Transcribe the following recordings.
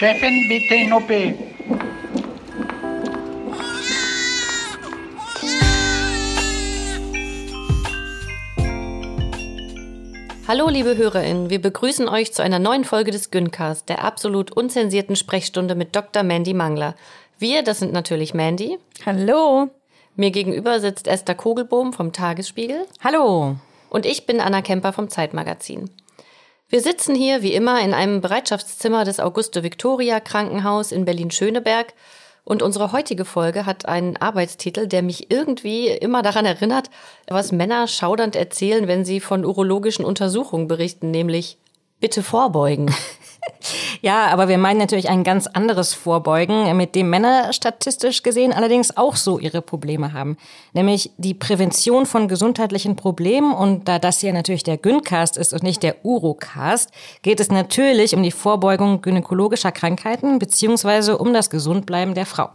Chefin, bitte in OP. Hallo, liebe HörerInnen, wir begrüßen euch zu einer neuen Folge des Gyncast, der absolut unzensierten Sprechstunde mit Dr. Mandy Mangler. Wir, das sind natürlich Mandy. Hallo. Mir gegenüber sitzt Esther Kogelbohm vom Tagesspiegel. Hallo. Und ich bin Anna Kemper vom Zeitmagazin. Wir sitzen hier wie immer in einem Bereitschaftszimmer des Auguste Victoria Krankenhaus in Berlin-Schöneberg und unsere heutige Folge hat einen Arbeitstitel, der mich irgendwie immer daran erinnert, was Männer schaudernd erzählen, wenn sie von urologischen Untersuchungen berichten, nämlich bitte vorbeugen. Ja, aber wir meinen natürlich ein ganz anderes Vorbeugen, mit dem Männer statistisch gesehen allerdings auch so ihre Probleme haben. Nämlich die Prävention von gesundheitlichen Problemen. Und da das hier natürlich der Gyncast ist und nicht der Urocast, geht es natürlich um die Vorbeugung gynäkologischer Krankheiten beziehungsweise um das Gesundbleiben der Frau.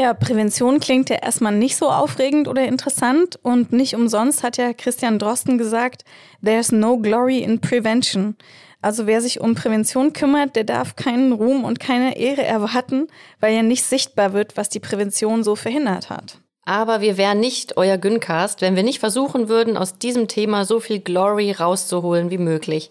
Ja, Prävention klingt ja erstmal nicht so aufregend oder interessant und nicht umsonst hat ja Christian Drosten gesagt, there's no glory in prevention. Also wer sich um Prävention kümmert, der darf keinen Ruhm und keine Ehre erwarten, weil ja nicht sichtbar wird, was die Prävention so verhindert hat. Aber wir wären nicht euer Gyncast, wenn wir nicht versuchen würden, aus diesem Thema so viel Glory rauszuholen wie möglich.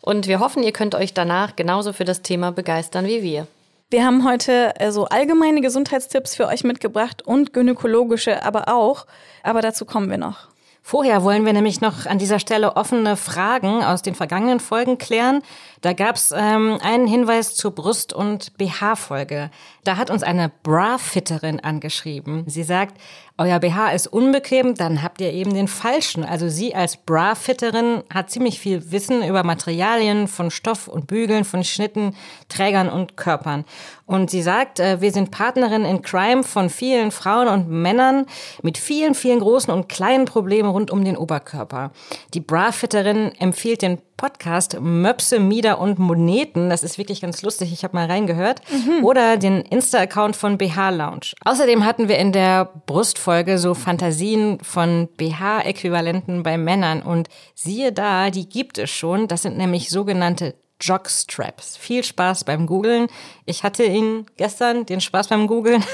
Und wir hoffen, ihr könnt euch danach genauso für das Thema begeistern wie wir. Wir haben heute so also allgemeine Gesundheitstipps für euch mitgebracht und gynäkologische aber auch. Aber dazu kommen wir noch. Vorher wollen wir nämlich noch an dieser Stelle offene Fragen aus den vergangenen Folgen klären. Da gab's ähm, einen Hinweis zur Brust- und BH-Folge. Da hat uns eine Bra-Fitterin angeschrieben. Sie sagt, euer BH ist unbequem, dann habt ihr eben den falschen. Also sie als Bra-Fitterin hat ziemlich viel Wissen über Materialien von Stoff und Bügeln, von Schnitten, Trägern und Körpern. Und sie sagt, äh, wir sind Partnerin in Crime von vielen Frauen und Männern mit vielen, vielen großen und kleinen Problemen rund um den Oberkörper. Die Bra-Fitterin empfiehlt den Podcast Möpse, Mieder und Moneten. Das ist wirklich ganz lustig. Ich habe mal reingehört. Mhm. Oder den Insta-Account von BH Lounge. Außerdem hatten wir in der Brustfolge so Fantasien von BH-Äquivalenten bei Männern. Und siehe da, die gibt es schon. Das sind nämlich sogenannte Jogstraps. Viel Spaß beim Googlen. Ich hatte ihn gestern, den Spaß beim Googlen.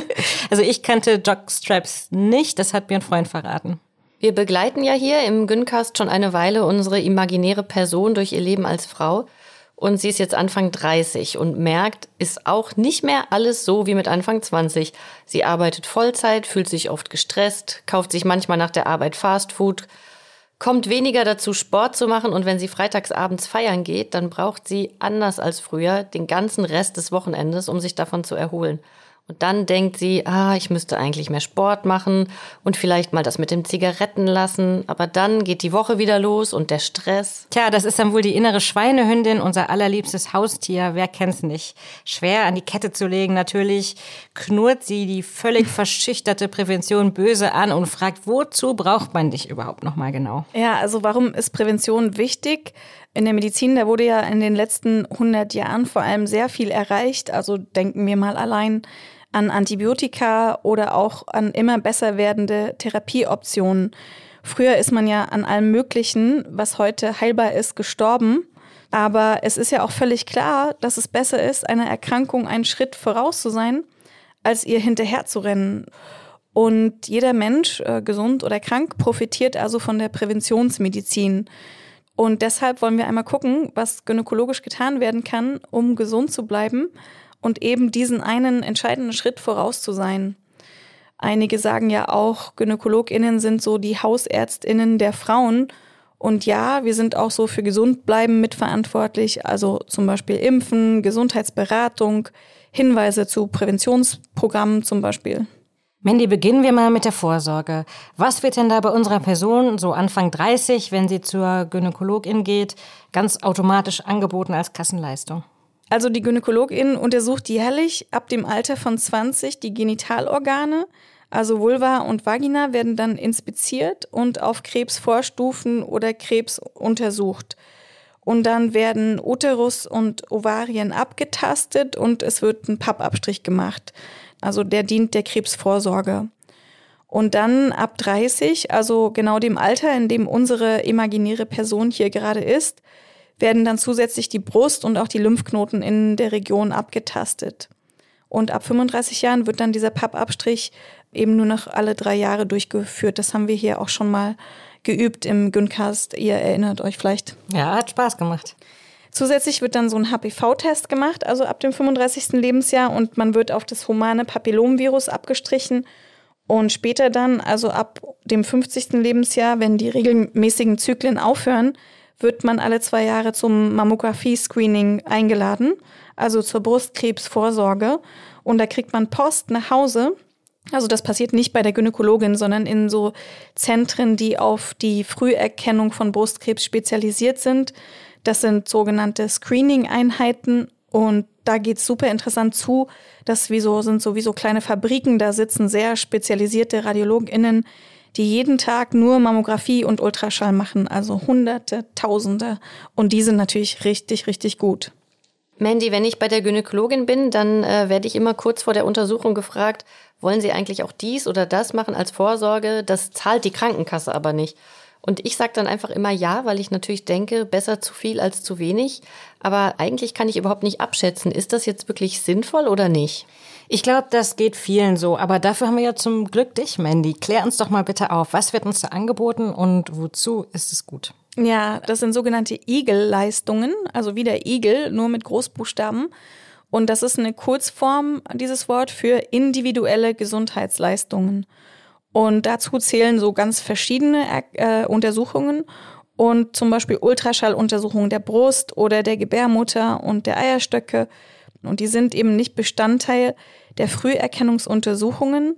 also ich kannte Jogstraps nicht, das hat mir ein Freund verraten. Wir begleiten ja hier im Gyncast schon eine Weile unsere imaginäre Person durch ihr Leben als Frau. Und sie ist jetzt Anfang 30 und merkt, ist auch nicht mehr alles so wie mit Anfang 20. Sie arbeitet Vollzeit, fühlt sich oft gestresst, kauft sich manchmal nach der Arbeit Fastfood, kommt weniger dazu, Sport zu machen und wenn sie freitags abends feiern geht, dann braucht sie, anders als früher, den ganzen Rest des Wochenendes, um sich davon zu erholen. Und dann denkt sie, ah, ich müsste eigentlich mehr Sport machen und vielleicht mal das mit dem Zigaretten lassen. Aber dann geht die Woche wieder los und der Stress. Tja, das ist dann wohl die innere Schweinehündin, unser allerliebstes Haustier. Wer kennt's nicht? Schwer an die Kette zu legen, natürlich knurrt sie die völlig verschüchterte Prävention böse an und fragt, wozu braucht man dich überhaupt nochmal genau? Ja, also warum ist Prävention wichtig? In der Medizin, da wurde ja in den letzten 100 Jahren vor allem sehr viel erreicht. Also denken wir mal allein an Antibiotika oder auch an immer besser werdende Therapieoptionen. Früher ist man ja an allem Möglichen, was heute heilbar ist, gestorben. Aber es ist ja auch völlig klar, dass es besser ist, einer Erkrankung einen Schritt voraus zu sein, als ihr hinterher zu rennen. Und jeder Mensch, äh, gesund oder krank, profitiert also von der Präventionsmedizin. Und deshalb wollen wir einmal gucken, was gynäkologisch getan werden kann, um gesund zu bleiben und eben diesen einen entscheidenden Schritt voraus zu sein. Einige sagen ja auch, GynäkologInnen sind so die HausärztInnen der Frauen. Und ja, wir sind auch so für Gesundbleiben mitverantwortlich, also zum Beispiel Impfen, Gesundheitsberatung, Hinweise zu Präventionsprogrammen zum Beispiel. Mandy, beginnen wir mal mit der Vorsorge. Was wird denn da bei unserer Person, so Anfang 30, wenn sie zur Gynäkologin geht, ganz automatisch angeboten als Kassenleistung? Also die Gynäkologin untersucht jährlich ab dem Alter von 20 die Genitalorgane, also Vulva und Vagina werden dann inspiziert und auf Krebsvorstufen oder Krebs untersucht. Und dann werden Uterus und Ovarien abgetastet und es wird ein Pappabstrich gemacht. Also der dient der Krebsvorsorge. Und dann ab 30, also genau dem Alter, in dem unsere imaginäre Person hier gerade ist, werden dann zusätzlich die Brust und auch die Lymphknoten in der Region abgetastet. Und ab 35 Jahren wird dann dieser Pappabstrich eben nur noch alle drei Jahre durchgeführt. Das haben wir hier auch schon mal geübt im Gyncast. Ihr erinnert euch vielleicht. Ja, hat Spaß gemacht. Zusätzlich wird dann so ein HPV-Test gemacht, also ab dem 35. Lebensjahr, und man wird auf das humane Papillomvirus abgestrichen. Und später dann, also ab dem 50. Lebensjahr, wenn die regelmäßigen Zyklen aufhören, wird man alle zwei Jahre zum Mammographie-Screening eingeladen, also zur Brustkrebsvorsorge. Und da kriegt man Post nach Hause. Also das passiert nicht bei der Gynäkologin, sondern in so Zentren, die auf die Früherkennung von Brustkrebs spezialisiert sind. Das sind sogenannte Screening-Einheiten und da geht's super interessant zu. Das wie sind sowieso kleine Fabriken, da sitzen sehr spezialisierte RadiologInnen, die jeden Tag nur Mammographie und Ultraschall machen, also Hunderte, Tausende. Und die sind natürlich richtig, richtig gut. Mandy, wenn ich bei der Gynäkologin bin, dann äh, werde ich immer kurz vor der Untersuchung gefragt, wollen Sie eigentlich auch dies oder das machen als Vorsorge? Das zahlt die Krankenkasse aber nicht. Und ich sage dann einfach immer ja, weil ich natürlich denke, besser zu viel als zu wenig. Aber eigentlich kann ich überhaupt nicht abschätzen, ist das jetzt wirklich sinnvoll oder nicht? Ich glaube, das geht vielen so. Aber dafür haben wir ja zum Glück dich, Mandy. Klär uns doch mal bitte auf. Was wird uns da angeboten und wozu ist es gut? Ja, das sind sogenannte Igel-Leistungen, also wie der Igel, nur mit Großbuchstaben. Und das ist eine Kurzform, dieses Wort, für individuelle Gesundheitsleistungen. Und dazu zählen so ganz verschiedene äh, Untersuchungen und zum Beispiel Ultraschalluntersuchungen der Brust oder der Gebärmutter und der Eierstöcke. Und die sind eben nicht Bestandteil der Früherkennungsuntersuchungen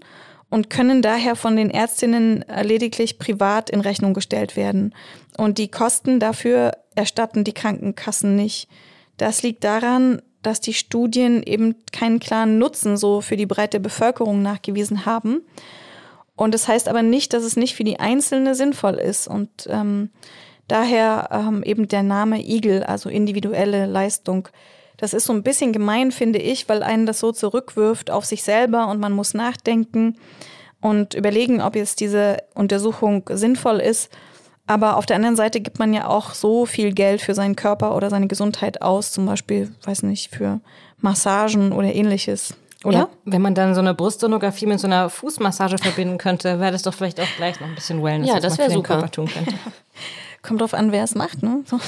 und können daher von den Ärztinnen lediglich privat in Rechnung gestellt werden. Und die Kosten dafür erstatten die Krankenkassen nicht. Das liegt daran, dass die Studien eben keinen klaren Nutzen so für die breite Bevölkerung nachgewiesen haben. Und das heißt aber nicht, dass es nicht für die Einzelne sinnvoll ist. Und ähm, daher ähm, eben der Name Igel, also individuelle Leistung. Das ist so ein bisschen gemein, finde ich, weil einen das so zurückwirft auf sich selber und man muss nachdenken und überlegen, ob jetzt diese Untersuchung sinnvoll ist. Aber auf der anderen Seite gibt man ja auch so viel Geld für seinen Körper oder seine Gesundheit aus, zum Beispiel, weiß nicht, für Massagen oder ähnliches. Oder? Ja, wenn man dann so eine Brustsonographie mit so einer Fußmassage verbinden könnte, wäre das doch vielleicht auch gleich noch ein bisschen Wellness, ja, das wäre super. Körper tun könnte. Kommt drauf an, wer es macht, ne? So.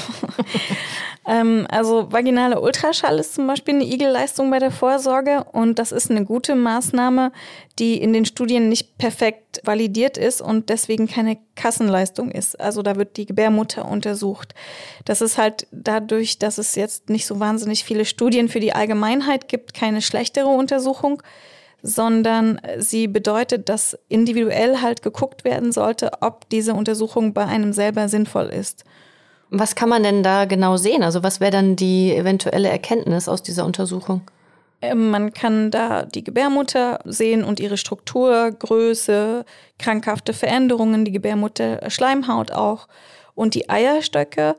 ähm, also vaginale Ultraschall ist zum Beispiel eine Igelleistung bei der Vorsorge und das ist eine gute Maßnahme, die in den Studien nicht perfekt validiert ist und deswegen keine Kassenleistung ist. Also da wird die Gebärmutter untersucht. Das ist halt dadurch, dass es jetzt nicht so wahnsinnig viele Studien für die Allgemeinheit gibt, keine schlechtere Untersuchung sondern sie bedeutet, dass individuell halt geguckt werden sollte, ob diese Untersuchung bei einem selber sinnvoll ist. Was kann man denn da genau sehen? Also was wäre dann die eventuelle Erkenntnis aus dieser Untersuchung? Ähm, man kann da die Gebärmutter sehen und ihre Struktur, Größe, krankhafte Veränderungen, die Gebärmutter, Schleimhaut auch und die Eierstöcke.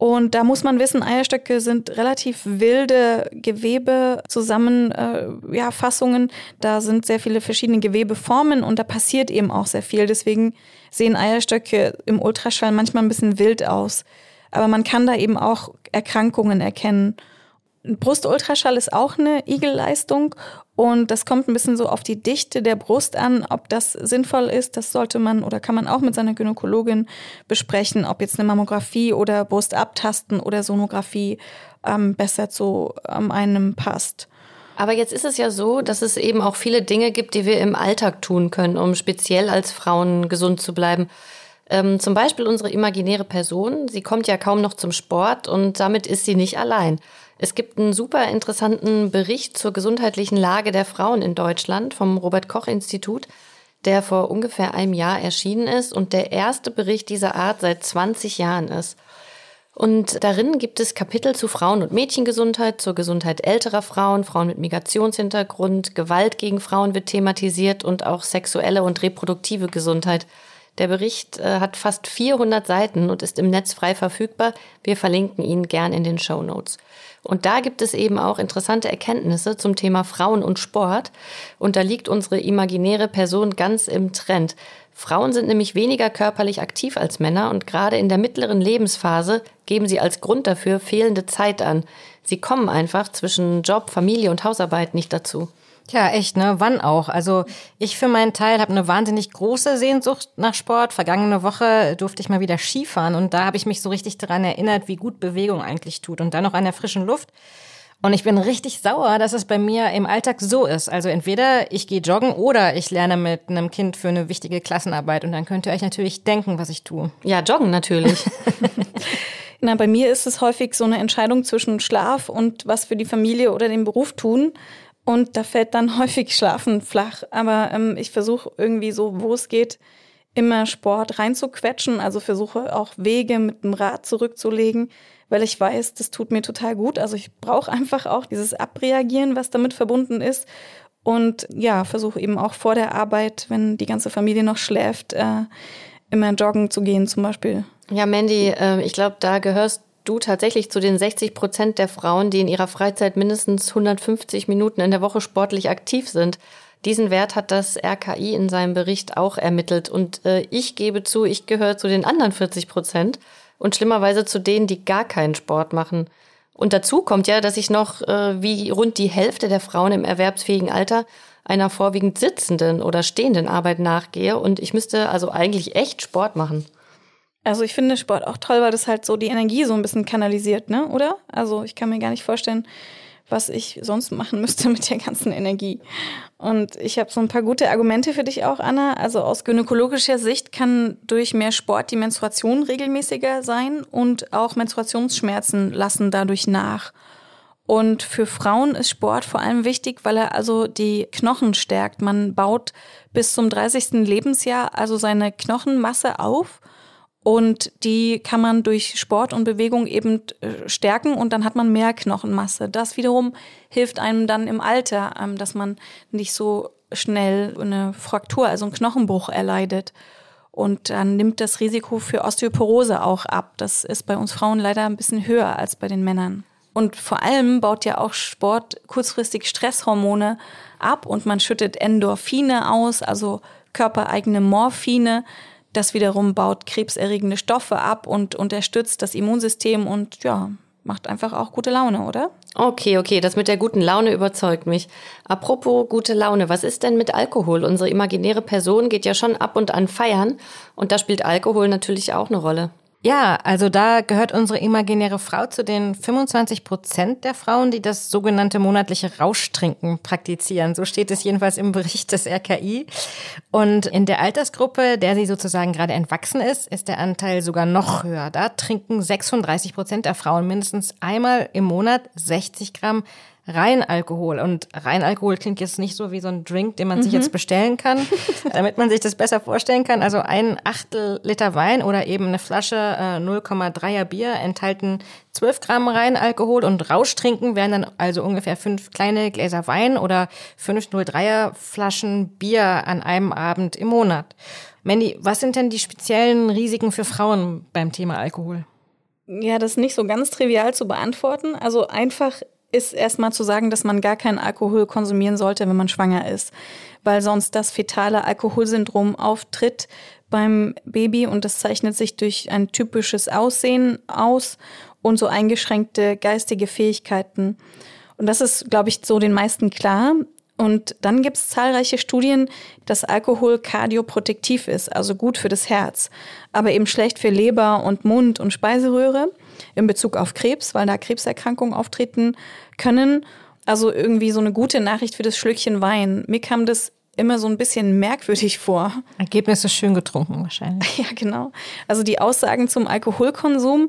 Und da muss man wissen, Eierstöcke sind relativ wilde Gewebezusammenfassungen. Äh, ja, da sind sehr viele verschiedene Gewebeformen und da passiert eben auch sehr viel. Deswegen sehen Eierstöcke im Ultraschall manchmal ein bisschen wild aus. Aber man kann da eben auch Erkrankungen erkennen. Brustultraschall ist auch eine Igelleistung und das kommt ein bisschen so auf die Dichte der Brust an, ob das sinnvoll ist. Das sollte man oder kann man auch mit seiner Gynäkologin besprechen, ob jetzt eine Mammographie oder Brustabtasten oder Sonographie ähm, besser zu ähm, einem passt. Aber jetzt ist es ja so, dass es eben auch viele Dinge gibt, die wir im Alltag tun können, um speziell als Frauen gesund zu bleiben. Ähm, zum Beispiel unsere imaginäre Person. Sie kommt ja kaum noch zum Sport und damit ist sie nicht allein. Es gibt einen super interessanten Bericht zur gesundheitlichen Lage der Frauen in Deutschland vom Robert Koch Institut, der vor ungefähr einem Jahr erschienen ist und der erste Bericht dieser Art seit 20 Jahren ist. Und darin gibt es Kapitel zu Frauen- und Mädchengesundheit, zur Gesundheit älterer Frauen, Frauen mit Migrationshintergrund, Gewalt gegen Frauen wird thematisiert und auch sexuelle und reproduktive Gesundheit Der Bericht äh, hat fast 400 Seiten und ist im Netz frei verfügbar. Wir verlinken ihn gern in den Show Notes. Und da gibt es eben auch interessante Erkenntnisse zum Thema Frauen und Sport. Und da liegt unsere imaginäre Person ganz im Trend. Frauen sind nämlich weniger körperlich aktiv als Männer und gerade in der mittleren Lebensphase geben sie als Grund dafür fehlende Zeit an. Sie kommen einfach zwischen Job, Familie und Hausarbeit nicht dazu. Ja, echt, ne? Wann auch? Also ich für meinen Teil habe eine wahnsinnig große Sehnsucht nach Sport. Vergangene Woche durfte ich mal wieder Skifahren und da habe ich mich so richtig daran erinnert, wie gut Bewegung eigentlich tut und dann noch an der frischen Luft. Und ich bin richtig sauer, dass es bei mir im Alltag so ist. Also entweder ich gehe joggen oder ich lerne mit einem Kind für eine wichtige Klassenarbeit und dann könnt ihr euch natürlich denken, was ich tue. Ja, joggen natürlich. Na, bei mir ist es häufig so eine Entscheidung zwischen Schlaf und was für die Familie oder den Beruf tun. Und da fällt dann häufig Schlafen flach. Aber ähm, ich versuche irgendwie so, wo es geht, immer Sport reinzuquetschen. Also versuche auch Wege mit dem Rad zurückzulegen, weil ich weiß, das tut mir total gut. Also ich brauche einfach auch dieses Abreagieren, was damit verbunden ist. Und ja, versuche eben auch vor der Arbeit, wenn die ganze Familie noch schläft, äh, immer joggen zu gehen zum Beispiel. Ja, Mandy, äh, ich glaube, da gehörst du tatsächlich zu den 60 Prozent der Frauen, die in ihrer Freizeit mindestens 150 Minuten in der Woche sportlich aktiv sind. Diesen Wert hat das RKI in seinem Bericht auch ermittelt. Und äh, ich gebe zu, ich gehöre zu den anderen 40 Prozent und schlimmerweise zu denen, die gar keinen Sport machen. Und dazu kommt ja, dass ich noch äh, wie rund die Hälfte der Frauen im erwerbsfähigen Alter einer vorwiegend sitzenden oder stehenden Arbeit nachgehe. Und ich müsste also eigentlich echt Sport machen. Also ich finde Sport auch toll, weil das halt so die Energie so ein bisschen kanalisiert, ne? Oder? Also ich kann mir gar nicht vorstellen, was ich sonst machen müsste mit der ganzen Energie. Und ich habe so ein paar gute Argumente für dich auch, Anna. Also aus gynäkologischer Sicht kann durch mehr Sport die Menstruation regelmäßiger sein und auch Menstruationsschmerzen lassen dadurch nach. Und für Frauen ist Sport vor allem wichtig, weil er also die Knochen stärkt. Man baut bis zum 30. Lebensjahr also seine Knochenmasse auf und die kann man durch Sport und Bewegung eben äh, stärken und dann hat man mehr Knochenmasse. Das wiederum hilft einem dann im Alter, ähm, dass man nicht so schnell eine Fraktur, also einen Knochenbruch erleidet. Und dann nimmt das Risiko für Osteoporose auch ab. Das ist bei uns Frauen leider ein bisschen höher als bei den Männern. Und vor allem baut ja auch Sport kurzfristig Stresshormone ab und man schüttet Endorphine aus, also körpereigene Morphine. Das wiederum baut krebserregende Stoffe ab und unterstützt das Immunsystem und ja, macht einfach auch gute Laune, oder? Okay, okay, das mit der guten Laune überzeugt mich. Apropos gute Laune, was ist denn mit Alkohol? Unsere imaginäre Person geht ja schon ab und an feiern und da spielt Alkohol natürlich auch eine Rolle. Ja, also da gehört unsere imaginäre Frau zu den 25 Prozent der Frauen, die das sogenannte monatliche Rauschtrinken praktizieren. So steht es jedenfalls im Bericht des RKI. Und in der Altersgruppe, der sie sozusagen gerade entwachsen ist, ist der Anteil sogar noch höher. Da trinken 36 Prozent der Frauen mindestens einmal im Monat 60 Gramm Reinalkohol. Und Reinalkohol klingt jetzt nicht so wie so ein Drink, den man mhm. sich jetzt bestellen kann, damit man sich das besser vorstellen kann. Also ein Achtel Liter Wein oder eben eine Flasche äh, 0,3er Bier enthalten 12 Gramm Reinalkohol und Rauschtrinken wären dann also ungefähr fünf kleine Gläser Wein oder fünf 03er Flaschen Bier an einem Abend im Monat. Mandy, was sind denn die speziellen Risiken für Frauen beim Thema Alkohol? Ja, das ist nicht so ganz trivial zu beantworten. Also einfach ist erstmal zu sagen, dass man gar keinen Alkohol konsumieren sollte, wenn man schwanger ist, weil sonst das fetale Alkoholsyndrom auftritt beim Baby und das zeichnet sich durch ein typisches Aussehen aus und so eingeschränkte geistige Fähigkeiten. Und das ist, glaube ich, so den meisten klar. Und dann gibt es zahlreiche Studien, dass Alkohol kardioprotektiv ist, also gut für das Herz, aber eben schlecht für Leber und Mund und Speiseröhre in Bezug auf Krebs, weil da Krebserkrankungen auftreten können. Also irgendwie so eine gute Nachricht für das Schlückchen Wein. Mir kam das immer so ein bisschen merkwürdig vor. Ergebnisse schön getrunken wahrscheinlich. Ja, genau. Also die Aussagen zum Alkoholkonsum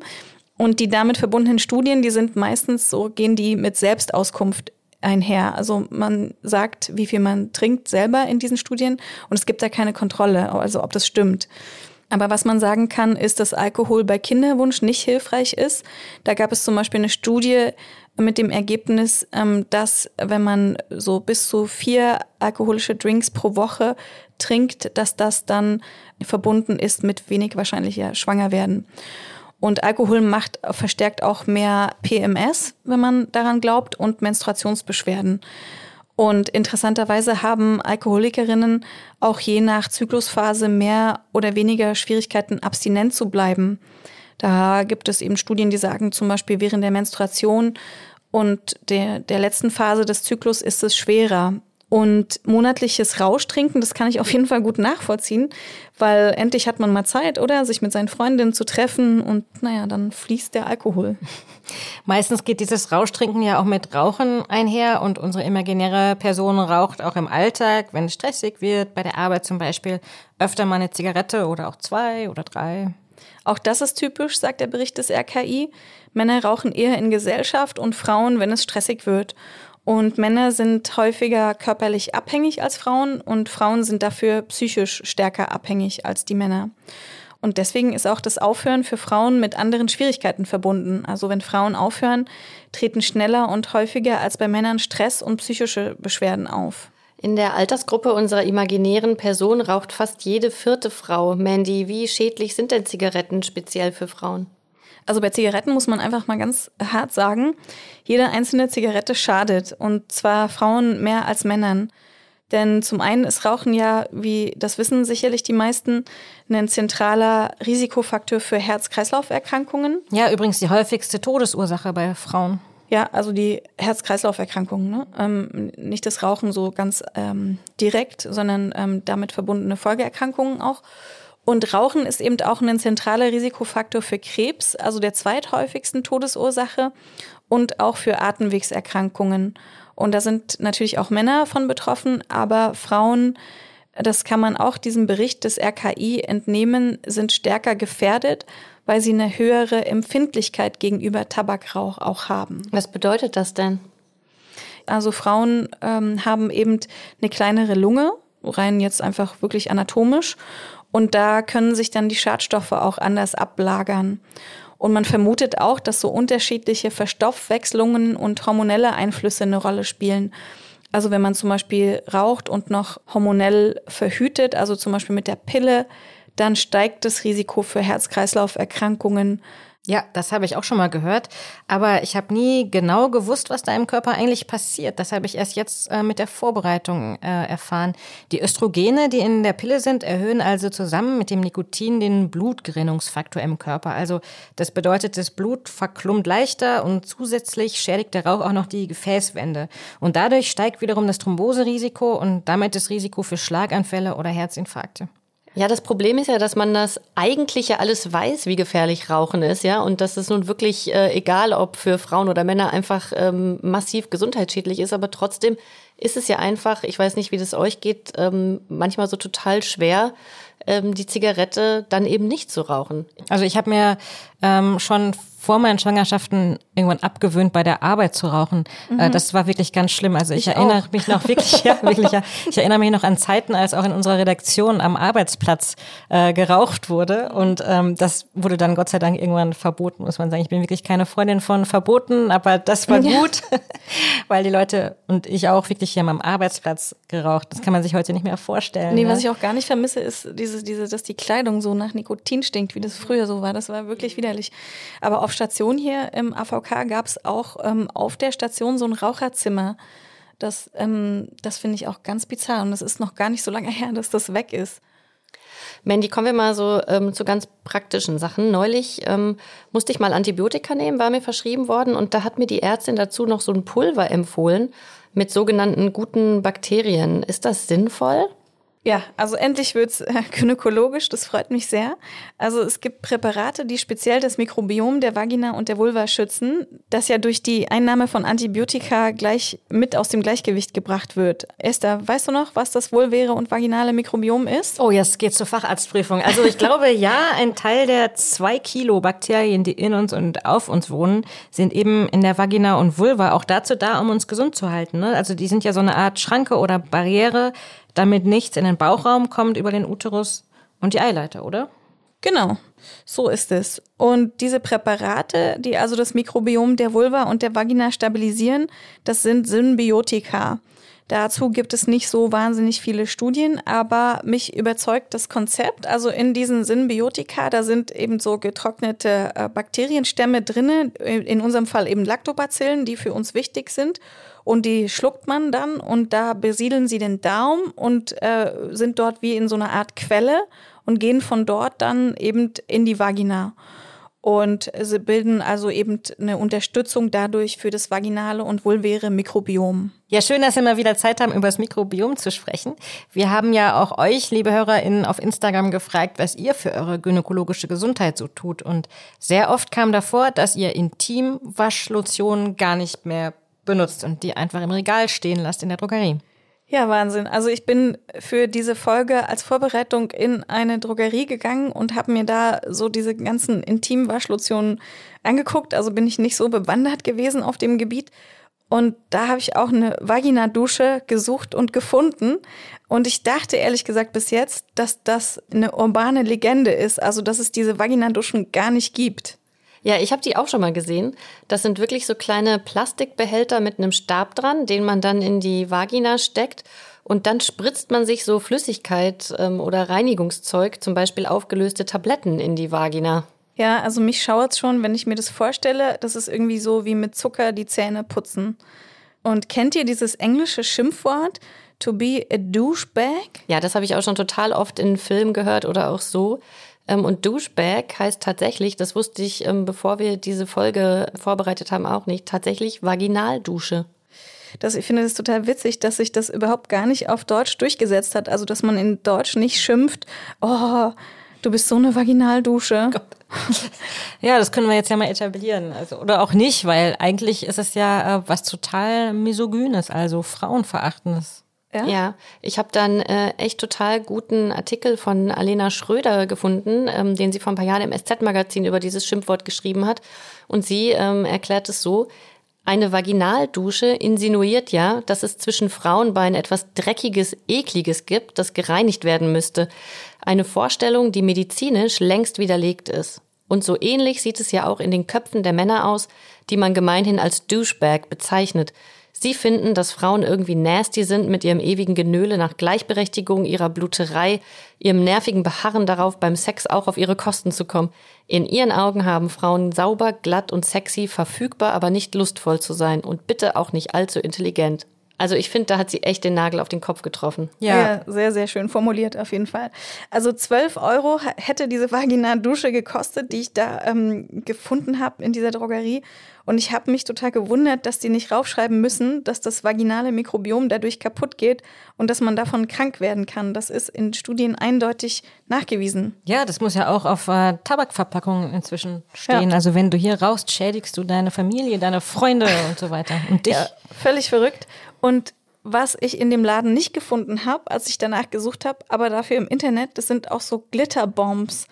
und die damit verbundenen Studien, die sind meistens so, gehen die mit Selbstauskunft einher. Also man sagt, wie viel man trinkt selber in diesen Studien und es gibt da keine Kontrolle, also ob das stimmt. Aber was man sagen kann, ist, dass Alkohol bei Kinderwunsch nicht hilfreich ist. Da gab es zum Beispiel eine Studie mit dem Ergebnis, ähm, dass wenn man so bis zu vier alkoholische Drinks pro Woche trinkt, dass das dann verbunden ist mit wenig wahrscheinlicher Schwangerwerden. Und Alkohol macht verstärkt auch mehr PMS, wenn man daran glaubt, und Menstruationsbeschwerden. Und interessanterweise haben Alkoholikerinnen auch je nach Zyklusphase mehr oder weniger Schwierigkeiten, abstinent zu bleiben. Da gibt es eben Studien, die sagen, zum Beispiel während der Menstruation und der, der letzten Phase des Zyklus ist es schwerer. Und monatliches Rauschtrinken, das kann ich auf jeden Fall gut nachvollziehen, weil endlich hat man mal Zeit, oder? Sich mit seinen Freundinnen zu treffen und naja, dann fließt der Alkohol. Meistens geht dieses Rauschtrinken ja auch mit Rauchen einher und unsere imaginäre Person raucht auch im Alltag, wenn es stressig wird, bei der Arbeit zum Beispiel, öfter mal eine Zigarette oder auch zwei oder drei. Auch das ist typisch, sagt der Bericht des RKI. Männer rauchen eher in Gesellschaft und Frauen, wenn es stressig wird. Und Männer sind häufiger körperlich abhängig als Frauen und Frauen sind dafür psychisch stärker abhängig als die Männer. Und deswegen ist auch das Aufhören für Frauen mit anderen Schwierigkeiten verbunden. Also wenn Frauen aufhören, treten schneller und häufiger als bei Männern Stress und psychische Beschwerden auf. In der Altersgruppe unserer imaginären Person raucht fast jede vierte Frau. Mandy, wie schädlich sind denn Zigaretten speziell für Frauen? Also bei Zigaretten muss man einfach mal ganz hart sagen, jede einzelne Zigarette schadet und zwar Frauen mehr als Männern. Denn zum einen ist Rauchen ja, wie das wissen sicherlich die meisten, ein zentraler Risikofaktor für Herz-Kreislauf-Erkrankungen. Ja, übrigens die häufigste Todesursache bei Frauen. Ja, also die Herz-Kreislauf-Erkrankungen. Ne? Ähm, nicht das Rauchen so ganz ähm, direkt, sondern ähm, damit verbundene Folgeerkrankungen auch. Und Rauchen ist eben auch ein zentraler Risikofaktor für Krebs, also der zweithäufigsten Todesursache und auch für Atemwegserkrankungen. Und da sind natürlich auch Männer von betroffen, aber Frauen, das kann man auch diesem Bericht des RKI entnehmen, sind stärker gefährdet, weil sie eine höhere Empfindlichkeit gegenüber Tabakrauch auch haben. Was bedeutet das denn? Also Frauen ähm, haben eben eine kleinere Lunge, rein jetzt einfach wirklich anatomisch und da können sich dann die Schadstoffe auch anders ablagern. Und man vermutet auch, dass so unterschiedliche Verstoffwechslungen und hormonelle Einflüsse eine Rolle spielen. Also wenn man zum Beispiel raucht und noch hormonell verhütet, also zum Beispiel mit der Pille, dann steigt das Risiko für Herz-Kreislauf-Erkrankungen ja, das habe ich auch schon mal gehört, aber ich habe nie genau gewusst, was da im Körper eigentlich passiert. Das habe ich erst jetzt äh, mit der Vorbereitung äh, erfahren. Die Östrogene, die in der Pille sind, erhöhen also zusammen mit dem Nikotin den Blutgerinnungsfaktor im Körper. Also das bedeutet, das Blut verklumpt leichter und zusätzlich schädigt der Rauch auch noch die Gefäßwände. Und dadurch steigt wiederum das Thromboserisiko und damit das Risiko für Schlaganfälle oder Herzinfarkte. Ja, das Problem ist ja, dass man das eigentlich ja alles weiß, wie gefährlich Rauchen ist, ja, und dass es nun wirklich, äh, egal ob für Frauen oder Männer, einfach ähm, massiv gesundheitsschädlich ist, aber trotzdem ist es ja einfach, ich weiß nicht, wie das euch geht, ähm, manchmal so total schwer, ähm, die Zigarette dann eben nicht zu rauchen. Also ich habe mir ähm, schon vor meinen Schwangerschaften irgendwann abgewöhnt, bei der Arbeit zu rauchen. Äh, mhm. Das war wirklich ganz schlimm. Also ich, ich erinnere auch. mich noch wirklich, ja, wirklich, ja. Ich erinnere mich noch an Zeiten, als auch in unserer Redaktion am Arbeitsplatz äh, geraucht wurde. Und ähm, das wurde dann Gott sei Dank irgendwann verboten, muss man sagen. Ich bin wirklich keine Freundin von verboten, aber das war ja. gut, weil die Leute und ich auch wirklich hier am Arbeitsplatz geraucht. Das kann man sich heute nicht mehr vorstellen. Nee, ne? was ich auch gar nicht vermisse, ist diese, diese, dass die Kleidung so nach Nikotin stinkt, wie das früher so war. Das war wirklich widerlich. Aber auf Station hier im AVK gab es auch ähm, auf der Station so ein Raucherzimmer. Das, ähm, das finde ich auch ganz bizarr. Und es ist noch gar nicht so lange her, dass das weg ist. Mandy, kommen wir mal so ähm, zu ganz praktischen Sachen. Neulich ähm, musste ich mal Antibiotika nehmen, war mir verschrieben worden und da hat mir die Ärztin dazu noch so ein Pulver empfohlen mit sogenannten guten Bakterien. Ist das sinnvoll? Ja, also endlich wird's äh, gynäkologisch, das freut mich sehr. Also es gibt Präparate, die speziell das Mikrobiom der Vagina und der Vulva schützen, das ja durch die Einnahme von Antibiotika gleich mit aus dem Gleichgewicht gebracht wird. Esther, weißt du noch, was das Vulväre und vaginale Mikrobiom ist? Oh, jetzt geht's zur Facharztprüfung. Also ich glaube, ja, ein Teil der zwei Kilo Bakterien, die in uns und auf uns wohnen, sind eben in der Vagina und Vulva auch dazu da, um uns gesund zu halten. Ne? Also die sind ja so eine Art Schranke oder Barriere, damit nichts in den Bauchraum kommt über den Uterus und die Eileiter, oder? Genau, so ist es. Und diese Präparate, die also das Mikrobiom der Vulva und der Vagina stabilisieren, das sind Symbiotika. Dazu gibt es nicht so wahnsinnig viele Studien, aber mich überzeugt das Konzept. Also in diesen Symbiotika, da sind eben so getrocknete äh, Bakterienstämme drinne, in unserem Fall eben Lactobacillen, die für uns wichtig sind. Und die schluckt man dann und da besiedeln sie den Darm und äh, sind dort wie in so einer Art Quelle und gehen von dort dann eben in die Vagina und sie bilden also eben eine Unterstützung dadurch für das vaginale und vulväre Mikrobiom. Ja, schön, dass wir mal wieder Zeit haben, über das Mikrobiom zu sprechen. Wir haben ja auch euch, liebe HörerInnen, auf Instagram gefragt, was ihr für eure gynäkologische Gesundheit so tut. Und sehr oft kam davor, dass ihr Intimwaschlotionen gar nicht mehr benutzt und die einfach im Regal stehen lasst in der Drogerie. Ja, Wahnsinn. Also ich bin für diese Folge als Vorbereitung in eine Drogerie gegangen und habe mir da so diese ganzen Intimwaschlotionen angeguckt. Also bin ich nicht so bewandert gewesen auf dem Gebiet. Und da habe ich auch eine Vaginadusche gesucht und gefunden. Und ich dachte ehrlich gesagt bis jetzt, dass das eine urbane Legende ist. Also dass es diese Vaginaduschen gar nicht gibt. Ja, ich habe die auch schon mal gesehen. Das sind wirklich so kleine Plastikbehälter mit einem Stab dran, den man dann in die Vagina steckt. Und dann spritzt man sich so Flüssigkeit ähm, oder Reinigungszeug, zum Beispiel aufgelöste Tabletten, in die Vagina. Ja, also mich schauert schon, wenn ich mir das vorstelle. Das ist irgendwie so wie mit Zucker die Zähne putzen. Und kennt ihr dieses englische Schimpfwort? To be a douchebag? Ja, das habe ich auch schon total oft in Filmen gehört oder auch so. Ähm, und Douchebag heißt tatsächlich, das wusste ich, ähm, bevor wir diese Folge vorbereitet haben, auch nicht, tatsächlich Vaginaldusche. Das, ich finde es total witzig, dass sich das überhaupt gar nicht auf Deutsch durchgesetzt hat. Also, dass man in Deutsch nicht schimpft, oh, du bist so eine Vaginaldusche. Ja, das können wir jetzt ja mal etablieren. Also, oder auch nicht, weil eigentlich ist es ja äh, was total misogynes, also frauenverachtendes. Ja, ja ich habe dann äh, echt total guten Artikel von Alena Schröder gefunden, ähm, den sie vor ein paar Jahren im SZ-Magazin über dieses Schimpfwort geschrieben hat. Und sie ähm, erklärt es so, eine Vaginaldusche insinuiert ja, dass es zwischen Frauenbeinen etwas Dreckiges, Ekliges gibt, das gereinigt werden müsste. Eine Vorstellung, die medizinisch längst widerlegt ist. Und so ähnlich sieht es ja auch in den Köpfen der Männer aus, die man gemeinhin als Douchebag bezeichnet. Sie finden, dass Frauen irgendwie nasty sind mit ihrem ewigen Genöle nach Gleichberechtigung, ihrer Bluterei, ihrem nervigen Beharren darauf, beim Sex auch auf ihre Kosten zu kommen. In ihren Augen haben Frauen sauber, glatt und sexy, verfügbar, aber nicht lustvoll zu sein und bitte auch nicht allzu intelligent. Also ich finde, da hat sie echt den Nagel auf den Kopf getroffen. Ja. ja. sehr, sehr schön formuliert auf jeden Fall. Also 12 Euro hätte diese Vagina-Dusche gekostet, die ich da ähm, gefunden habe in dieser Drogerie. Und ich habe mich total gewundert, dass die nicht raufschreiben müssen, dass das vaginale Mikrobiom dadurch kaputt geht und dass man davon krank werden kann. Das ist in Studien eindeutig nachgewiesen. Ja, das muss ja auch auf äh, Tabakverpackungen inzwischen stehen. Ja. Also wenn du hier rauchst, schädigst du deine Familie, deine Freunde und so weiter und dich. Ja, völlig verrückt. Und was ich in dem Laden nicht gefunden habe, als ich danach gesucht habe, aber dafür im Internet, das sind auch so Glitterbombs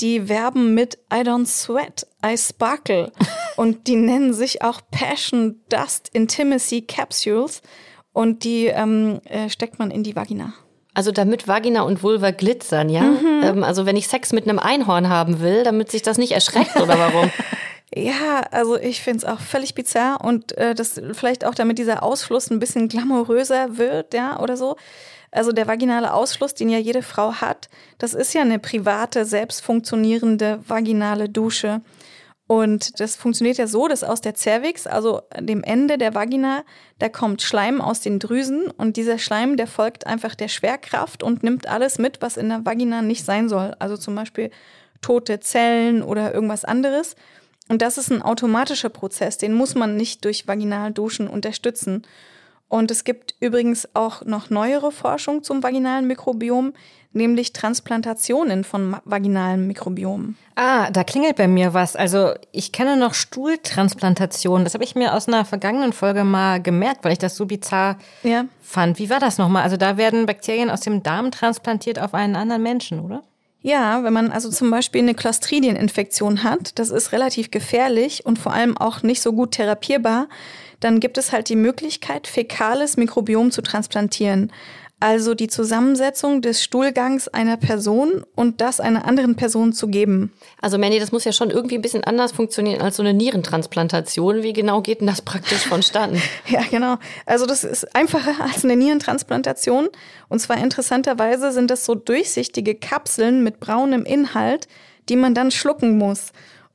die werben mit I don't sweat, I sparkle. und die nennen sich auch Passion Dust Intimacy Capsules. Und die ähm, äh, steckt man in die Vagina. Also damit Vagina und Vulva glitzern, ja? Mhm. Ähm, also wenn ich Sex mit einem Einhorn haben will, damit sich das nicht erschreckt oder warum? ja, also ich finde es auch völlig bizarr und äh, das vielleicht auch damit dieser Ausfluss ein bisschen glamouröser wird, ja, oder so. Also der vaginale Ausschluss, den ja jede Frau hat, das ist ja eine private, selbst funktionierende vaginale Dusche. Und das funktioniert ja so, dass aus der Cervix, also dem Ende der Vagina, da kommt Schleim aus den Drüsen und dieser Schleim, der folgt einfach der Schwerkraft und nimmt alles mit, was in der Vagina nicht sein soll. Also zum Beispiel tote Zellen oder irgendwas anderes. Und das ist ein automatischer Prozess, den muss man nicht durch Vaginalduschen unterstützen. Und es gibt übrigens auch noch neuere Forschung zum vaginalen Mikrobiom, nämlich Transplantationen von vaginalen Mikrobiomen. Ah, da klingelt bei mir was. Also ich kenne noch Stuhltransplantation. Das habe ich mir aus einer vergangenen Folge mal gemerkt, weil ich das so bizarr ja. fand. Wie war das nochmal? Also da werden Bakterien aus dem Darm transplantiert auf einen anderen Menschen, oder? Ja, wenn man also zum Beispiel eine Clostridieninfektion hat, das ist relativ gefährlich und vor allem auch nicht so gut therapierbar, dann gibt es halt die Möglichkeit, fäkales Mikrobiom zu transplantieren. also die Zusammensetzung des Stuhlgangs einer Person und das einer anderen Person zu geben. Also Mandy, das muss ja schon irgendwie ein bisschen anders funktionieren als so eine Nierentransplantation. Wie genau geht denn das praktisch vonstatten? ja, genau. Also das ist einfacher als eine Nierentransplantation. Und zwar interessanterweise sind das so durchsichtige Kapseln mit braunem Inhalt, die man dann schlucken muss.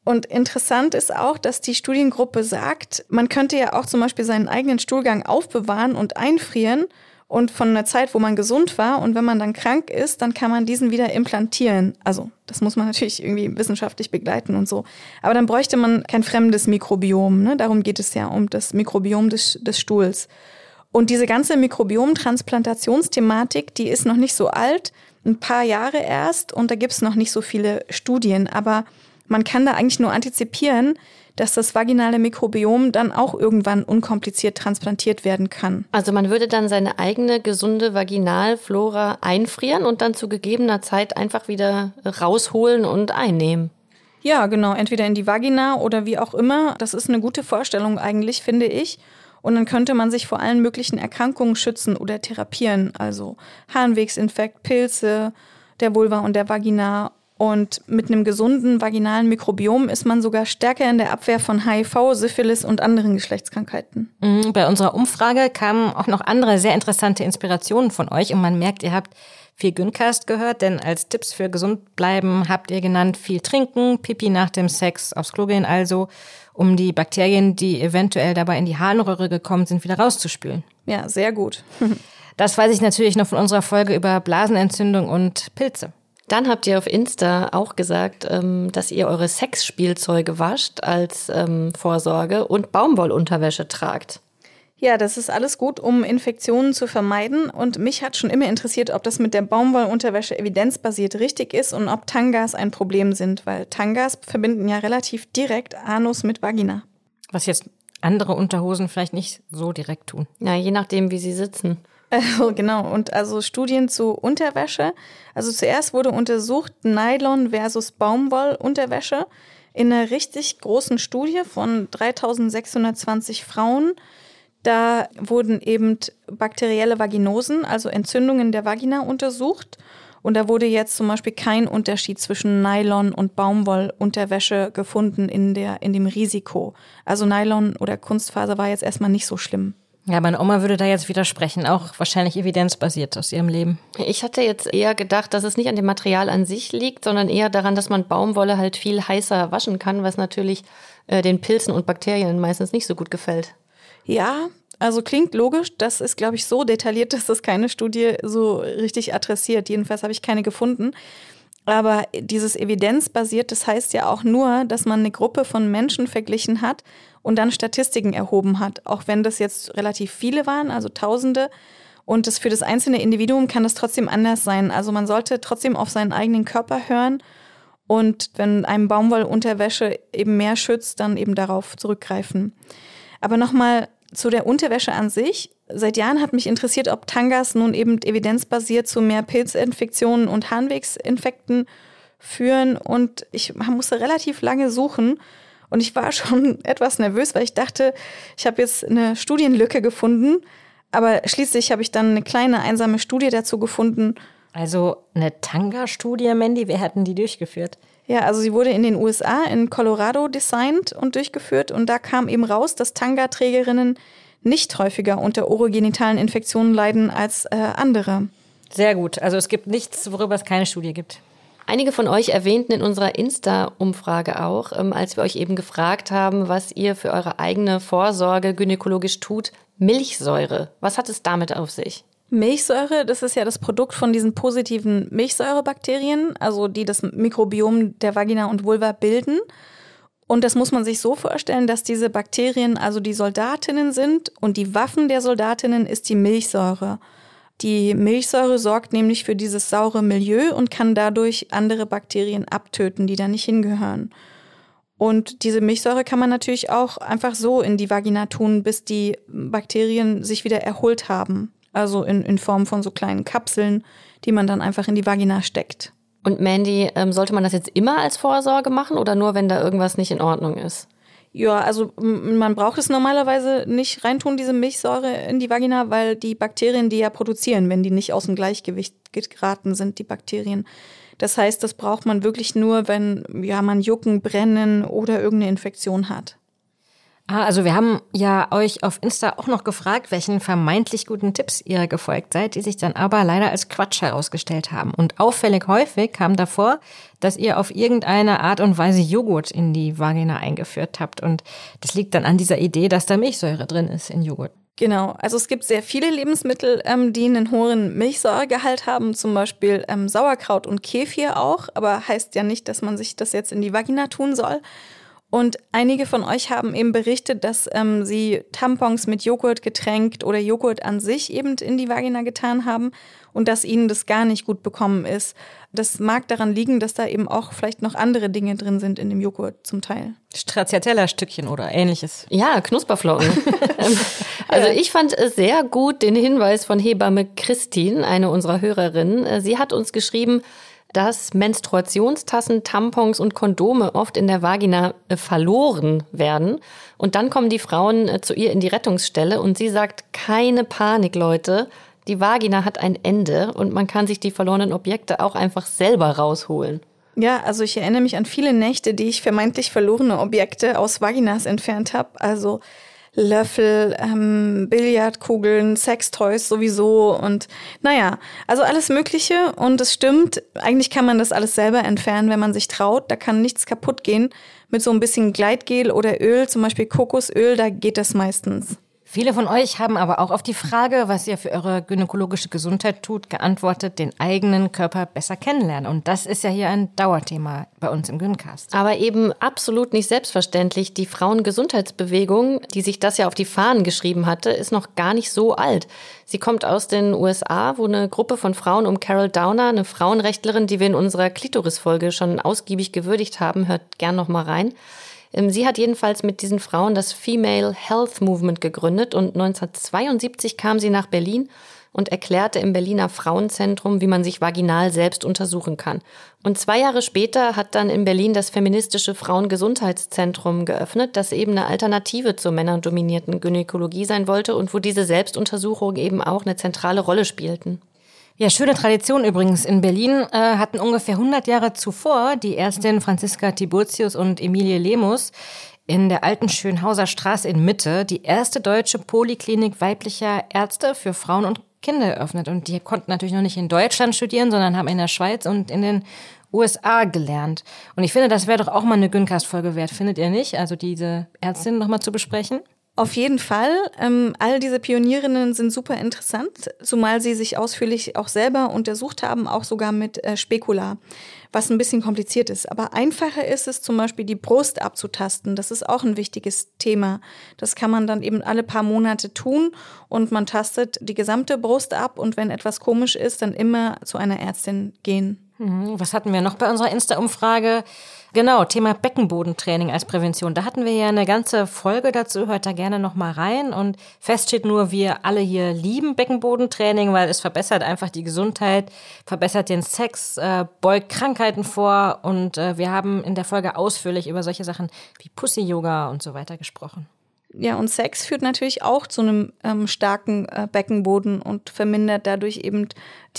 Und interessant ist auch, dass die Studiengruppe sagt, man könnte ja auch zum Beispiel seinen eigenen Stuhlgang aufbewahren und einfrieren und von einer Zeit, wo man gesund war und wenn man dann krank ist, dann kann man diesen wieder implantieren. Also das muss man natürlich irgendwie wissenschaftlich begleiten und so. Aber dann bräuchte man kein fremdes Mikrobiom. Ne? Darum geht es ja um das Mikrobiom des, des Stuhls. Und diese ganze Mikrobiom-Transplantationsthematik, die ist noch nicht so alt, ein paar Jahre erst und da gibt es noch nicht so viele Studien. Aber man kann da eigentlich nur antizipieren, dass das vaginale Mikrobiom dann auch irgendwann unkompliziert transplantiert werden kann. Also man würde dann seine eigene gesunde Vaginalflora einfrieren und dann zu gegebener Zeit einfach wieder rausholen und einnehmen. Ja, genau, entweder in die Vagina oder wie auch immer. Das ist eine gute Vorstellung eigentlich, finde ich. Und dann könnte man sich vor allen möglichen Erkrankungen schützen oder therapieren, also Harnwegsinfekt, Pilze der Vulva und der Vagina und mit einem gesunden vaginalen Mikrobiom ist man sogar stärker in der Abwehr von HIV, Syphilis und anderen Geschlechtskrankheiten. Mhm, bei unserer Umfrage kamen auch noch andere sehr interessante Inspirationen von euch und man merkt, ihr habt viel Güncast gehört, denn als Tipps für gesund bleiben habt ihr genannt viel trinken, Pipi nach dem Sex, aufs Klo gehen also, um die Bakterien, die eventuell dabei in die Harnröhre gekommen sind, wieder rauszuspülen. Ja, sehr gut. das weiß ich natürlich noch von unserer Folge über Blasenentzündung und Pilze. Dann habt ihr auf Insta auch gesagt, ähm, dass ihr eure Sexspielzeuge wascht als ähm, Vorsorge und Baumwollunterwäsche tragt. Ja, das ist alles gut, um Infektionen zu vermeiden. Und mich hat schon immer interessiert, ob das mit der Baumwollunterwäsche evidenzbasiert richtig ist und ob Tangas ein Problem sind, weil Tangas verbinden ja relativ direkt Anus mit Vagina. Was jetzt andere Unterhosen vielleicht nicht so direkt tun. Ja, je nachdem, wie sie sitzen. Also, genau, und also Studien zu Unterwäsche. Also zuerst wurde untersucht Nylon versus Baumwollunterwäsche in einer richtig großen Studie von 3620 Frauen. Da wurden eben bakterielle Vaginosen, also Entzündungen der Vagina untersucht. Und da wurde jetzt zum Beispiel kein Unterschied zwischen Nylon und Baumwollunterwäsche gefunden in, der, in dem Risiko. Also Nylon oder Kunstfaser war jetzt erstmal nicht so schlimm. Ja, meine Oma würde da jetzt widersprechen, auch wahrscheinlich evidenzbasiert aus ihrem Leben. Ich hatte jetzt eher gedacht, dass es nicht an dem Material an sich liegt, sondern eher daran, dass man Baumwolle halt viel heißer waschen kann, was natürlich äh, den Pilzen und Bakterien meistens nicht so gut gefällt. Ja, also klingt logisch. Das ist, glaube ich, so detailliert, dass das keine Studie so richtig adressiert. Jedenfalls habe ich keine gefunden. Aber dieses evidenzbasiert, das heißt ja auch nur, dass man eine Gruppe von Menschen verglichen hat und dann Statistiken erhoben hat. Auch wenn das jetzt relativ viele waren, also Tausende. Und das für das einzelne Individuum kann das trotzdem anders sein. Also man sollte trotzdem auf seinen eigenen Körper hören. Und wenn einem Baumwollunterwäsche eben mehr schützt, dann eben darauf zurückgreifen. Aber nochmal zu der Unterwäsche an sich. Seit Jahren hat mich interessiert, ob Tangas nun eben evidenzbasiert zu mehr Pilzinfektionen und Harnwegsinfekten führen. Und ich musste relativ lange suchen. Und ich war schon etwas nervös, weil ich dachte, ich habe jetzt eine Studienlücke gefunden. Aber schließlich habe ich dann eine kleine einsame Studie dazu gefunden. Also eine Tanga-Studie, Mandy, wer hat denn die durchgeführt? Ja, also sie wurde in den USA, in Colorado designt und durchgeführt. Und da kam eben raus, dass Tanga-Trägerinnen nicht häufiger unter orogenitalen Infektionen leiden als äh, andere. Sehr gut. Also es gibt nichts, worüber es keine Studie gibt. Einige von euch erwähnten in unserer Insta-Umfrage auch, ähm, als wir euch eben gefragt haben, was ihr für eure eigene Vorsorge gynäkologisch tut, Milchsäure. Was hat es damit auf sich? Milchsäure, das ist ja das Produkt von diesen positiven Milchsäurebakterien, also die das Mikrobiom der Vagina und Vulva bilden. Und das muss man sich so vorstellen, dass diese Bakterien also die Soldatinnen sind und die Waffen der Soldatinnen ist die Milchsäure. Die Milchsäure sorgt nämlich für dieses saure Milieu und kann dadurch andere Bakterien abtöten, die da nicht hingehören. Und diese Milchsäure kann man natürlich auch einfach so in die Vagina tun, bis die Bakterien sich wieder erholt haben. Also in, in Form von so kleinen Kapseln, die man dann einfach in die Vagina steckt. Und Mandy, ähm, sollte man das jetzt immer als Vorsorge machen oder nur, wenn da irgendwas nicht in Ordnung ist? Ja, also man braucht es normalerweise nicht reintun, diese Milchsäure in die Vagina, weil die Bakterien die ja produzieren, wenn die nicht aus dem Gleichgewicht geraten sind, die Bakterien. Das heißt, das braucht man wirklich nur, wenn ja, man Jucken, Brennen oder irgendeine Infektion hat. Ah, also wir haben ja euch auf Insta auch noch gefragt, welchen vermeintlich guten Tipps ihr gefolgt seid, die sich dann aber leider als Quatsch herausgestellt haben. Und auffällig häufig kam davor, dass ihr auf irgendeine Art und Weise Joghurt in die Vagina eingeführt habt. Und das liegt dann an dieser Idee, dass da Milchsäure drin ist in Joghurt. Genau, also es gibt sehr viele Lebensmittel, ähm, die einen hohen Milchsäuregehalt haben, zum Beispiel ähm, Sauerkraut und Kefir auch, aber heißt ja nicht, dass man sich das jetzt in die Vagina tun soll. Und einige von euch haben eben berichtet, dass ähm, sie Tampons mit Joghurt getränkt oder Joghurt an sich eben in die Vagina getan haben und dass ihnen das gar nicht gut bekommen ist. Das mag daran liegen, dass da eben auch vielleicht noch andere Dinge drin sind in dem Joghurt zum Teil. Stracciatella-Stückchen oder ähnliches. Ja, Knusperflocken. Ähm, also ich fand sehr gut den Hinweis von Hebamme Christine, eine unserer Hörerinnen. Äh, sie hat uns geschrieben, dass Menstruationstassen, Tampons und Kondome oft in der Vagina äh, verloren werden. Und dann kommen die Frauen äh, zu ihr in die Rettungsstelle und sie sagt, keine Panik, Leute. Die Vagina hat ein Ende und man kann sich die verlorenen Objekte auch einfach selber rausholen. Ja, also ich erinnere mich an viele Nächte, die ich vermeintlich verlorene Objekte aus Vaginas entfernt habe. Also Löffel, ähm, Billardkugeln, Sextoys sowieso und naja, also alles Mögliche und es stimmt, eigentlich kann man das alles selber entfernen, wenn man sich traut, da kann nichts kaputt gehen. Mit so ein bisschen Gleitgel oder Öl, zum Beispiel Kokosöl, da geht das meistens. Viele von euch haben aber auch auf die Frage, was ihr für eure gynäkologische Gesundheit tut, geantwortet, den eigenen Körper besser kennenlernen. Und das ist ja hier ein Dauerthema bei uns im Gyncast. Aber eben absolut nicht selbstverständlich. Die Frauengesundheitsbewegung, die sich das ja auf die Fahnen geschrieben hatte, ist noch gar nicht so alt. Sie kommt aus den USA, wo eine Gruppe von Frauen um Carol Downer, eine Frauenrechtlerin, die wir in unserer Klitoris-Folge schon ausgiebig gewürdigt haben, hört gern noch mal rein, sie hat jedenfalls mit diesen Frauen das Female Health Movement gegründet und 1972 kam sie nach Berlin und erklärte im Berliner Frauenzentrum, wie man sich vaginal selbst untersuchen kann. Und zwei Jahre später hat dann in Berlin das feministische Frauengesundheitszentrum geöffnet, das eben eine Alternative zur männerdominierten Gynäkologie sein wollte und wo diese Selbstuntersuchungen eben auch eine zentrale Rolle spielten. Ja, schöne Tradition übrigens. In Berlin äh, hatten ungefähr 100 Jahre zuvor die Ärztin Franziska Tiburtius und Emilie Lemus in der alten Schönhauser Straße in Mitte die erste deutsche Poliklinik weiblicher Ärzte für Frauen und Kinder eröffnet. Und die konnten natürlich noch nicht in Deutschland studieren, sondern haben in der Schweiz und in den USA gelernt. Und ich finde, das wäre doch auch mal eine Gyncast-Folge wert, findet ihr nicht? Also diese Ärztin nochmal zu besprechen? Auf jeden Fall. Ähm, all diese Pionierinnen sind super interessant, zumal sie sich ausführlich auch selber untersucht haben, auch sogar mit äh, Spekula, was ein bisschen kompliziert ist. Aber einfacher ist es zum Beispiel, die Brust abzutasten. Das ist auch ein wichtiges Thema. Das kann man dann eben alle paar Monate tun und man tastet die gesamte Brust ab und wenn etwas komisch ist, dann immer zu einer Ärztin gehen. Mhm. Was hatten wir noch bei unserer Insta-Umfrage? Genau, Thema Beckenbodentraining als Prävention. Da hatten wir ja eine ganze Folge dazu, hört da gerne nochmal rein. Und fest steht nur, wir alle hier lieben Beckenbodentraining, weil es verbessert einfach die Gesundheit, verbessert den Sex, äh, beugt Krankheiten vor. Und äh, wir haben in der Folge ausführlich über solche Sachen wie Pussy-Yoga und so weiter gesprochen. Ja, und Sex führt natürlich auch zu einem ähm, starken äh, Beckenboden und vermindert dadurch eben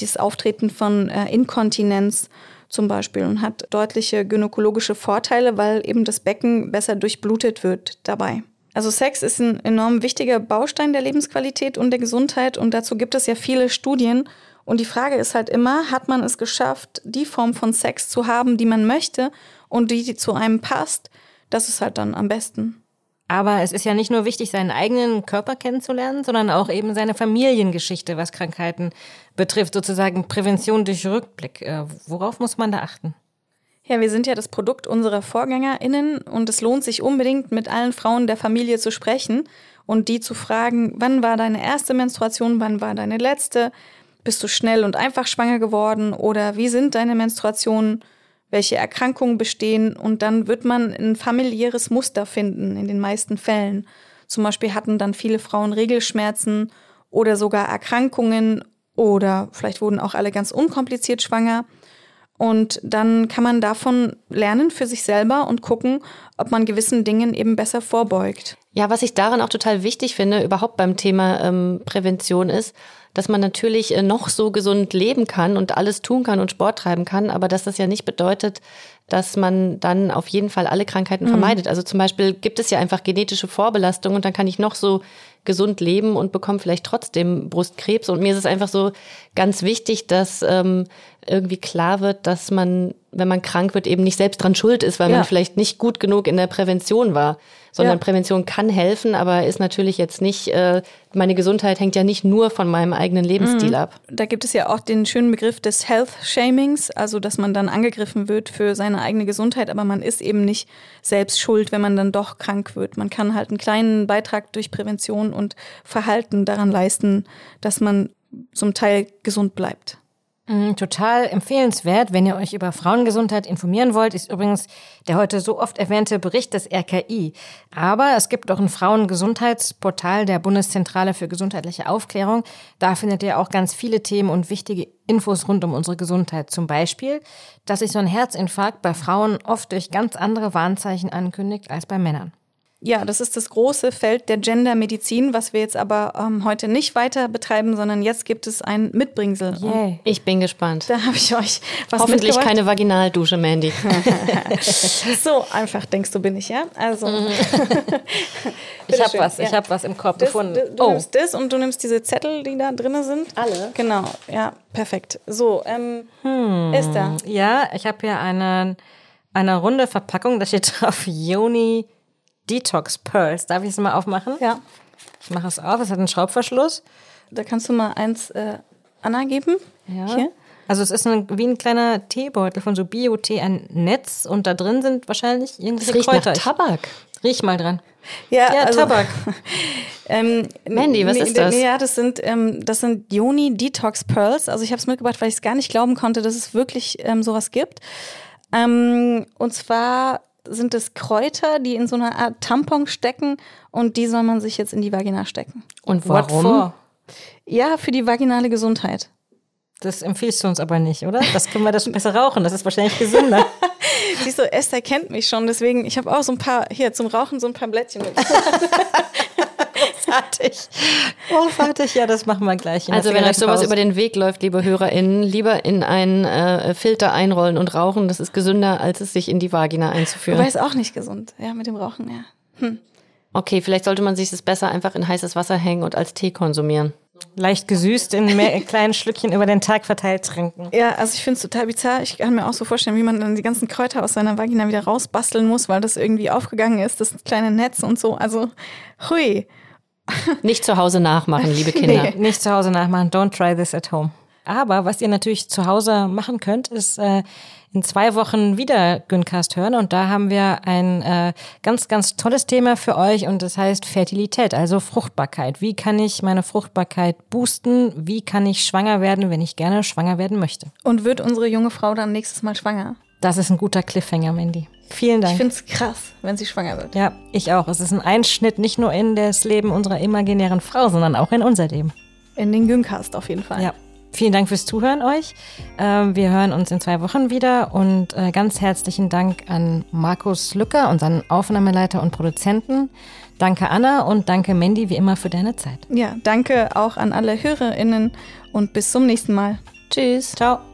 das Auftreten von äh, Inkontinenz zum Beispiel und hat deutliche gynäkologische Vorteile, weil eben das Becken besser durchblutet wird dabei. Also Sex ist ein enorm wichtiger Baustein der Lebensqualität und der Gesundheit und dazu gibt es ja viele Studien. Und die Frage ist halt immer, hat man es geschafft, die Form von Sex zu haben, die man möchte und die, die zu einem passt? Das ist halt dann am besten. Aber es ist ja nicht nur wichtig, seinen eigenen Körper kennenzulernen, sondern auch eben seine Familiengeschichte, was Krankheiten betrifft, sozusagen Prävention durch Rückblick. Äh, worauf muss man da achten? Ja, wir sind ja das Produkt unserer VorgängerInnen und es lohnt sich unbedingt, mit allen Frauen der Familie zu sprechen und die zu fragen, wann war deine erste Menstruation, wann war deine letzte, bist du schnell und einfach schwanger geworden oder wie sind deine Menstruationen? Welche Erkrankungen bestehen und dann wird man ein familiäres Muster finden in den meisten Fällen. Zum Beispiel hatten dann viele Frauen Regelschmerzen oder sogar Erkrankungen oder vielleicht wurden auch alle ganz unkompliziert schwanger. Und dann kann man davon lernen für sich selber und gucken, ob man gewissen Dingen eben besser vorbeugt. Ja, was ich daran auch total wichtig finde, überhaupt beim Thema ähm, Prävention ist, dass man natürlich äh, noch so gesund leben kann und alles tun kann und Sport treiben kann, aber dass das ja nicht bedeutet, dass man dann auf jeden Fall alle Krankheiten mhm. vermeidet. Also zum Beispiel gibt es ja einfach genetische Vorbelastung und dann kann ich noch so gesund leben und bekomme vielleicht trotzdem Brustkrebs. Und mir ist es einfach so ganz wichtig, dass ähm, irgendwie klar wird, dass man, wenn man krank wird, eben nicht selbst dran schuld ist, weil ja. man vielleicht nicht gut genug in der Prävention war sondern ja. Prävention kann helfen, aber ist natürlich jetzt nicht, äh, meine Gesundheit hängt ja nicht nur von meinem eigenen Lebensstil mhm. ab. Da gibt es ja auch den schönen Begriff des Health Shamings, also dass man dann angegriffen wird für seine eigene Gesundheit, aber man ist eben nicht selbst schuld, wenn man dann doch krank wird. Man kann halt einen kleinen Beitrag durch Prävention und Verhalten daran leisten, dass man zum Teil gesund bleibt. Mm, total empfehlenswert, wenn ihr euch über Frauengesundheit informieren wollt, ist übrigens der heute so oft erwähnte Bericht des RKI. Aber es gibt auch ein Frauengesundheitsportal der Bundeszentrale für gesundheitliche Aufklärung. Da findet ihr auch ganz viele Themen und wichtige Infos rund um unsere Gesundheit. Zum Beispiel, dass sich so ein Herzinfarkt bei Frauen oft durch ganz andere Warnzeichen ankündigt als bei Männern. Ja, das ist das große Feld der Gendermedizin, was wir jetzt aber ähm, heute nicht weiter betreiben, sondern jetzt gibt es ein Mitbringsel. Yay. Ich bin gespannt. Da habe ich euch was Hoffentlich keine Vaginaldusche, Mandy. so einfach denkst du, bin ich, ja? Also. Mhm. ich habe was, ja. ich habe was im Korb das, gefunden. Du, du oh. nimmst das und du nimmst diese Zettel, die da drin sind. Alle? Genau, ja, perfekt. So, ähm, hm. Esther. Ja, ich habe hier eine, eine runde Verpackung, da steht drauf Yoni Detox Pearls. Darf ich es mal aufmachen? Ja. Ich mache es auf. Es hat einen Schraubverschluss. Da kannst du mal eins äh, Anna geben. Ja. Hier. Also es ist ein, wie ein kleiner Teebeutel von so Bio-Tee, ein Netz und da drin sind wahrscheinlich irgendwelche riecht Kräuter. Nach Tabak. Riech mal dran. Ja, ja also, Tabak. ähm, Mandy, was ist das? Ja, das sind ähm, das sind Yoni Detox Pearls. Also ich habe es mitgebracht, weil ich es gar nicht glauben konnte, dass es wirklich ähm, sowas gibt. Ähm, und zwar sind es Kräuter, die in so einer Art Tampon stecken und die soll man sich jetzt in die Vagina stecken. Und warum? Ja, für die vaginale Gesundheit. Das empfiehlst du uns aber nicht, oder? Das können wir das besser rauchen, das ist wahrscheinlich gesünder. Siehst du, Esther kennt mich schon, deswegen, ich habe auch so ein paar, hier zum Rauchen so ein paar Blättchen mit. Großartig. Großartig, ja, das machen wir gleich. Also wenn euch sowas über den Weg läuft, liebe HörerInnen, lieber in einen äh, Filter einrollen und rauchen. Das ist gesünder, als es sich in die Vagina einzuführen. Aber ist auch nicht gesund, ja, mit dem Rauchen, ja. Hm. Okay, vielleicht sollte man sich das besser einfach in heißes Wasser hängen und als Tee konsumieren. Leicht gesüßt in mehr, kleinen Schlückchen über den Tag verteilt trinken. Ja, also ich finde es total bizarr. Ich kann mir auch so vorstellen, wie man dann die ganzen Kräuter aus seiner Vagina wieder rausbasteln muss, weil das irgendwie aufgegangen ist, das kleine Netz und so. Also, hui. Nicht zu Hause nachmachen, liebe Kinder. Nee, nicht zu Hause nachmachen. Don't try this at home. Aber was ihr natürlich zu Hause machen könnt, ist äh, in zwei Wochen wieder Güncast hören. Und da haben wir ein äh, ganz, ganz tolles Thema für euch und das heißt Fertilität, also Fruchtbarkeit. Wie kann ich meine Fruchtbarkeit boosten? Wie kann ich schwanger werden, wenn ich gerne schwanger werden möchte? Und wird unsere junge Frau dann nächstes Mal schwanger? Das ist ein guter Cliffhanger, Mandy. Vielen Dank. Ich finde es krass, wenn sie schwanger wird. Ja, ich auch. Es ist ein Einschnitt nicht nur in das Leben unserer imaginären Frau, sondern auch in unser Leben. In den Güncast auf jeden Fall. Ja. Vielen Dank fürs Zuhören euch. Ähm, wir hören uns in zwei Wochen wieder und äh, ganz herzlichen Dank an Markus Lücker, unseren Aufnahmeleiter und Produzenten. Danke Anna und danke Mandy wie immer für deine Zeit. Ja, danke auch an alle HörerInnen und bis zum nächsten Mal. Tschüss. Ciao.